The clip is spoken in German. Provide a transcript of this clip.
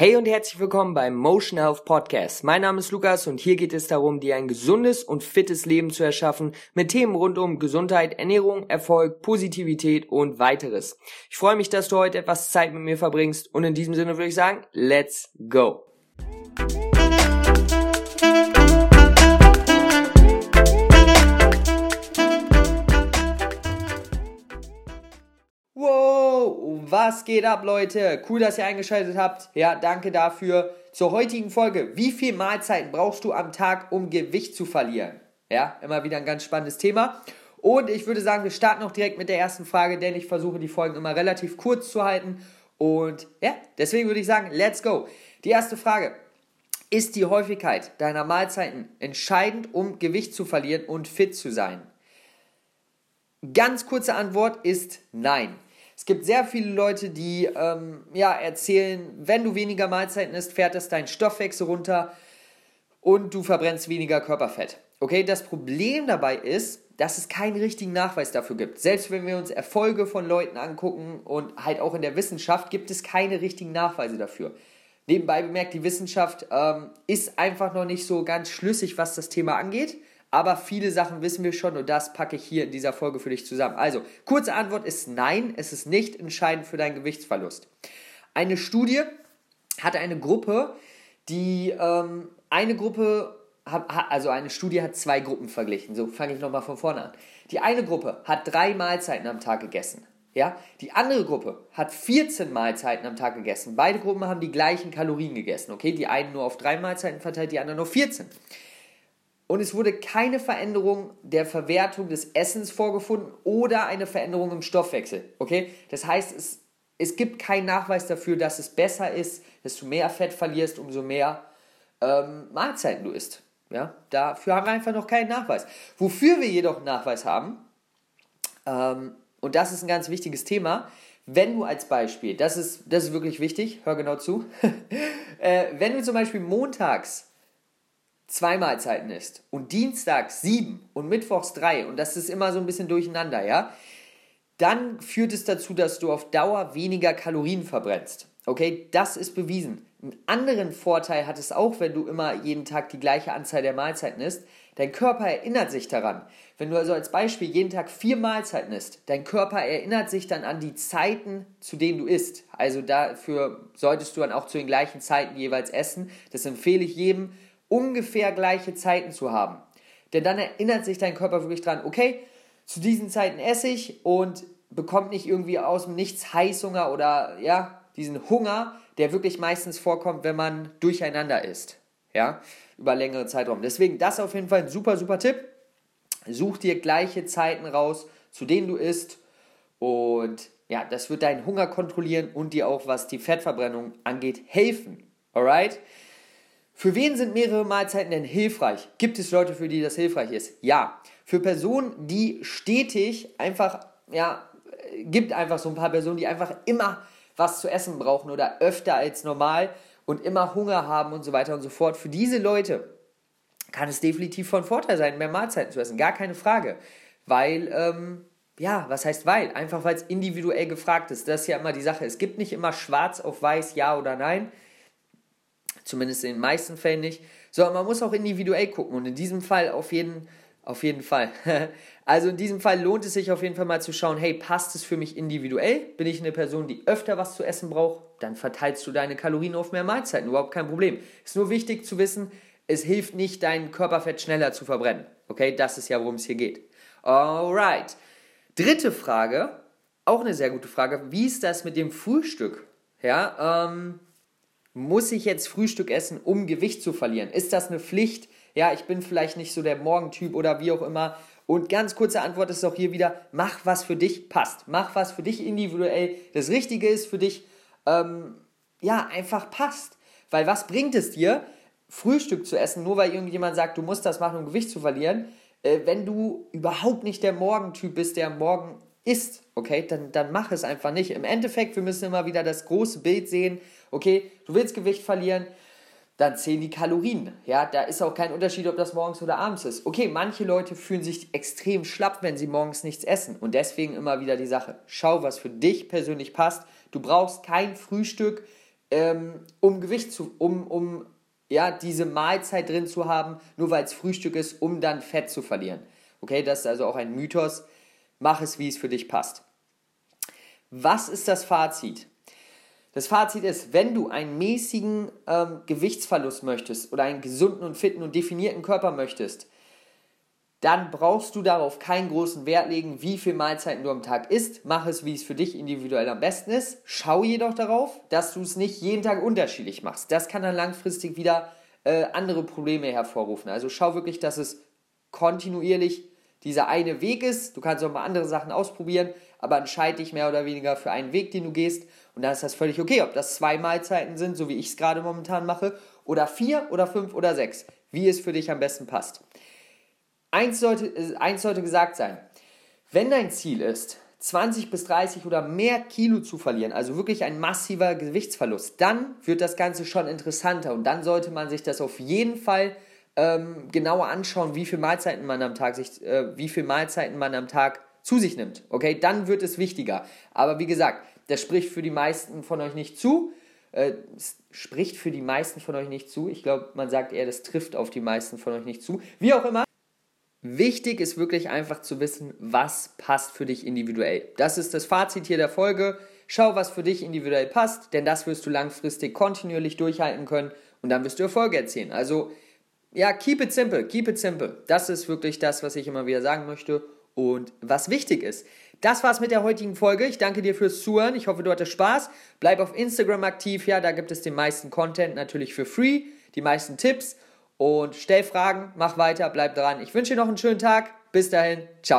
Hey und herzlich willkommen beim Motion Health Podcast. Mein Name ist Lukas und hier geht es darum, dir ein gesundes und fittes Leben zu erschaffen mit Themen rund um Gesundheit, Ernährung, Erfolg, Positivität und weiteres. Ich freue mich, dass du heute etwas Zeit mit mir verbringst und in diesem Sinne würde ich sagen, let's go. Was geht ab, Leute? Cool, dass ihr eingeschaltet habt. Ja, danke dafür. Zur heutigen Folge. Wie viel Mahlzeiten brauchst du am Tag, um Gewicht zu verlieren? Ja, immer wieder ein ganz spannendes Thema. Und ich würde sagen, wir starten auch direkt mit der ersten Frage, denn ich versuche die Folgen immer relativ kurz zu halten. Und ja, deswegen würde ich sagen, let's go. Die erste Frage. Ist die Häufigkeit deiner Mahlzeiten entscheidend, um Gewicht zu verlieren und fit zu sein? Ganz kurze Antwort ist nein. Es gibt sehr viele Leute, die ähm, ja, erzählen, wenn du weniger Mahlzeiten isst, fährt das dein Stoffwechsel runter und du verbrennst weniger Körperfett. Okay, das Problem dabei ist, dass es keinen richtigen Nachweis dafür gibt. Selbst wenn wir uns Erfolge von Leuten angucken und halt auch in der Wissenschaft, gibt es keine richtigen Nachweise dafür. Nebenbei bemerkt, die Wissenschaft ähm, ist einfach noch nicht so ganz schlüssig, was das Thema angeht. Aber viele Sachen wissen wir schon und das packe ich hier in dieser Folge für dich zusammen. Also, kurze Antwort ist nein, es ist nicht entscheidend für deinen Gewichtsverlust. Eine Studie hatte eine Gruppe, die ähm, eine Gruppe, also eine Studie hat zwei Gruppen verglichen. So fange ich nochmal von vorne an. Die eine Gruppe hat drei Mahlzeiten am Tag gegessen. Ja, die andere Gruppe hat 14 Mahlzeiten am Tag gegessen. Beide Gruppen haben die gleichen Kalorien gegessen. Okay, die einen nur auf drei Mahlzeiten verteilt, die anderen nur 14 und es wurde keine Veränderung der Verwertung des Essens vorgefunden oder eine Veränderung im Stoffwechsel. Okay? Das heißt, es, es gibt keinen Nachweis dafür, dass es besser ist, dass du mehr Fett verlierst, umso mehr ähm, Mahlzeiten du isst. Ja? Dafür haben wir einfach noch keinen Nachweis. Wofür wir jedoch einen Nachweis haben, ähm, und das ist ein ganz wichtiges Thema, wenn du als Beispiel, das ist, das ist wirklich wichtig, hör genau zu, äh, wenn du zum Beispiel montags zwei Mahlzeiten isst und dienstags sieben und mittwochs drei und das ist immer so ein bisschen durcheinander, ja, dann führt es dazu, dass du auf Dauer weniger Kalorien verbrennst. Okay, das ist bewiesen. Einen anderen Vorteil hat es auch, wenn du immer jeden Tag die gleiche Anzahl der Mahlzeiten isst. Dein Körper erinnert sich daran. Wenn du also als Beispiel jeden Tag vier Mahlzeiten isst, dein Körper erinnert sich dann an die Zeiten, zu denen du isst. Also dafür solltest du dann auch zu den gleichen Zeiten jeweils essen. Das empfehle ich jedem ungefähr gleiche Zeiten zu haben. Denn dann erinnert sich dein Körper wirklich dran, okay, zu diesen Zeiten esse ich und bekommt nicht irgendwie aus dem Nichts Heißhunger oder ja, diesen Hunger, der wirklich meistens vorkommt, wenn man durcheinander isst. Ja, über längere Zeitraum. Deswegen das auf jeden Fall ein super, super Tipp. Such dir gleiche Zeiten raus, zu denen du isst. Und ja, das wird deinen Hunger kontrollieren und dir auch, was die Fettverbrennung angeht, helfen. Alright? Für wen sind mehrere Mahlzeiten denn hilfreich? Gibt es Leute, für die das hilfreich ist? Ja. Für Personen, die stetig einfach, ja, gibt einfach so ein paar Personen, die einfach immer was zu essen brauchen oder öfter als normal und immer Hunger haben und so weiter und so fort. Für diese Leute kann es definitiv von Vorteil sein, mehr Mahlzeiten zu essen. Gar keine Frage. Weil, ähm, ja, was heißt weil? Einfach weil es individuell gefragt ist. Das ist ja immer die Sache. Es gibt nicht immer schwarz auf weiß, ja oder nein zumindest in den meisten Fällen nicht, sondern man muss auch individuell gucken und in diesem Fall auf jeden, auf jeden Fall. also in diesem Fall lohnt es sich auf jeden Fall mal zu schauen, hey, passt es für mich individuell? Bin ich eine Person, die öfter was zu essen braucht? Dann verteilst du deine Kalorien auf mehr Mahlzeiten, überhaupt kein Problem. Ist nur wichtig zu wissen, es hilft nicht, dein Körperfett schneller zu verbrennen. Okay, das ist ja, worum es hier geht. Alright. Dritte Frage, auch eine sehr gute Frage. Wie ist das mit dem Frühstück? Ja, ähm, muss ich jetzt Frühstück essen, um Gewicht zu verlieren? Ist das eine Pflicht? Ja, ich bin vielleicht nicht so der Morgentyp oder wie auch immer. Und ganz kurze Antwort ist auch hier wieder, mach was für dich passt. Mach was für dich individuell. Das Richtige ist für dich, ähm, ja, einfach passt. Weil was bringt es dir, Frühstück zu essen, nur weil irgendjemand sagt, du musst das machen, um Gewicht zu verlieren, äh, wenn du überhaupt nicht der Morgentyp bist, der morgen isst, okay, dann, dann mach es einfach nicht. Im Endeffekt, wir müssen immer wieder das große Bild sehen, okay, du willst Gewicht verlieren, dann zählen die Kalorien. Ja, da ist auch kein Unterschied, ob das morgens oder abends ist. Okay, manche Leute fühlen sich extrem schlapp, wenn sie morgens nichts essen. Und deswegen immer wieder die Sache. Schau, was für dich persönlich passt. Du brauchst kein Frühstück ähm, um Gewicht zu, um, um ja, diese Mahlzeit drin zu haben, nur weil es Frühstück ist, um dann Fett zu verlieren. Okay, das ist also auch ein Mythos. Mach es, wie es für dich passt. Was ist das Fazit? Das Fazit ist, wenn du einen mäßigen ähm, Gewichtsverlust möchtest oder einen gesunden und fitten und definierten Körper möchtest, dann brauchst du darauf keinen großen Wert legen, wie viele Mahlzeiten du am Tag isst. Mach es, wie es für dich individuell am besten ist. Schau jedoch darauf, dass du es nicht jeden Tag unterschiedlich machst. Das kann dann langfristig wieder äh, andere Probleme hervorrufen. Also schau wirklich, dass es kontinuierlich dieser eine Weg ist. Du kannst auch mal andere Sachen ausprobieren, aber entscheide dich mehr oder weniger für einen Weg, den du gehst. Und dann ist das völlig okay, ob das zwei Mahlzeiten sind, so wie ich es gerade momentan mache, oder vier oder fünf oder sechs, wie es für dich am besten passt. Eins sollte, eins sollte gesagt sein. Wenn dein Ziel ist, 20 bis 30 oder mehr Kilo zu verlieren, also wirklich ein massiver Gewichtsverlust, dann wird das Ganze schon interessanter und dann sollte man sich das auf jeden Fall ähm, genauer anschauen, wie viel Mahlzeiten man am Tag sich, äh, wie viel Mahlzeiten man am Tag zu sich nimmt. Okay, dann wird es wichtiger. Aber wie gesagt, das spricht für die meisten von euch nicht zu. Äh, spricht für die meisten von euch nicht zu. Ich glaube, man sagt eher, das trifft auf die meisten von euch nicht zu. Wie auch immer. Wichtig ist wirklich einfach zu wissen, was passt für dich individuell. Das ist das Fazit hier der Folge. Schau, was für dich individuell passt, denn das wirst du langfristig kontinuierlich durchhalten können und dann wirst du Erfolge erzielen. Also, ja, keep it simple, keep it simple. Das ist wirklich das, was ich immer wieder sagen möchte und was wichtig ist. Das war's mit der heutigen Folge. Ich danke dir fürs Zuhören. Ich hoffe, du hattest Spaß. Bleib auf Instagram aktiv. Ja, da gibt es den meisten Content natürlich für free, die meisten Tipps und stell Fragen, mach weiter, bleib dran. Ich wünsche dir noch einen schönen Tag. Bis dahin, ciao.